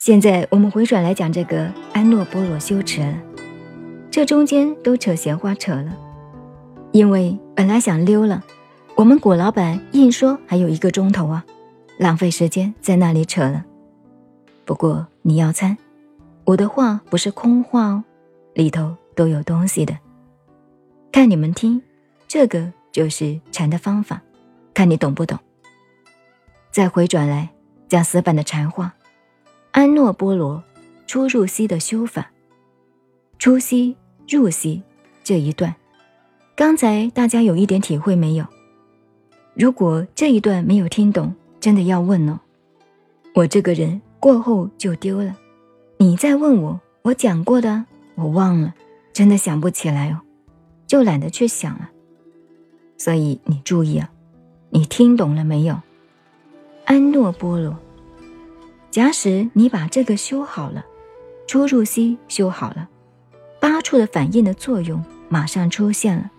现在我们回转来讲这个安诺波罗修持了，这中间都扯闲话扯了，因为本来想溜了，我们果老板硬说还有一个钟头啊，浪费时间在那里扯了。不过你要参，我的话不是空话哦，里头都有东西的。看你们听，这个就是禅的方法，看你懂不懂。再回转来讲死板的禅话，安诺波罗出入息的修法，出息入息这一段，刚才大家有一点体会没有？如果这一段没有听懂，真的要问哦。我这个人过后就丢了，你再问我，我讲过的我忘了，真的想不起来哦，就懒得去想了。所以你注意啊，你听懂了没有？安诺波罗，假使你把这个修好了，出入息修好了，八处的反应的作用马上出现了，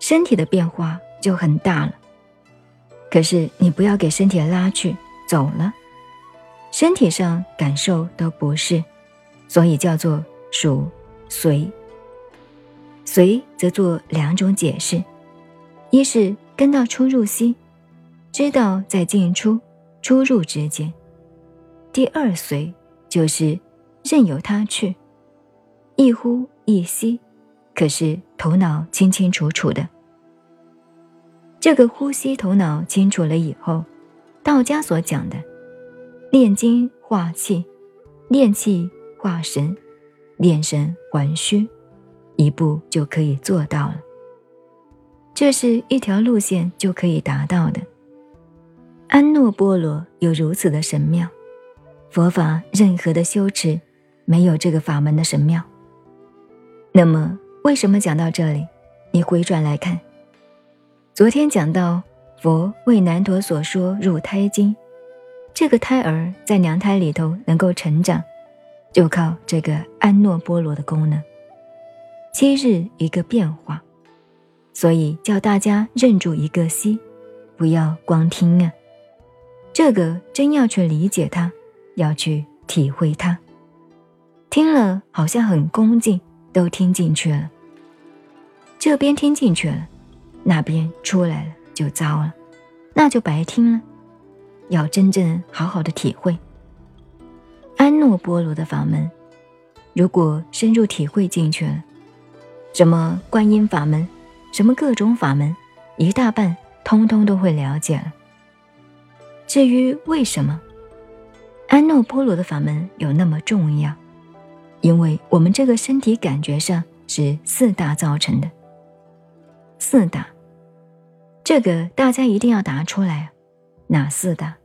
身体的变化就很大了。可是你不要给身体拉去走了，身体上感受都不是，所以叫做属随。随则做两种解释，一是跟到出入息。知道在进出、出入之间，第二随就是任由它去，一呼一吸，可是头脑清清楚楚的。这个呼吸头脑清楚了以后，道家所讲的炼精化气、炼气化神、炼神还虚，一步就可以做到了。这是一条路线就可以达到的。安诺波罗有如此的神妙，佛法任何的修持没有这个法门的神妙。那么为什么讲到这里？你回转来看，昨天讲到佛为南陀所说入胎经，这个胎儿在娘胎里头能够成长，就靠这个安诺波罗的功能，七日一个变化，所以叫大家认住一个息，不要光听啊。这个真要去理解它，要去体会它。听了好像很恭敬，都听进去了。这边听进去了，那边出来了就糟了，那就白听了。要真正好好的体会安诺波罗的法门，如果深入体会进去了，什么观音法门，什么各种法门，一大半通通都会了解了。至于为什么安诺波罗的法门有那么重要，因为我们这个身体感觉上是四大造成的。四大，这个大家一定要答出来，哪四大？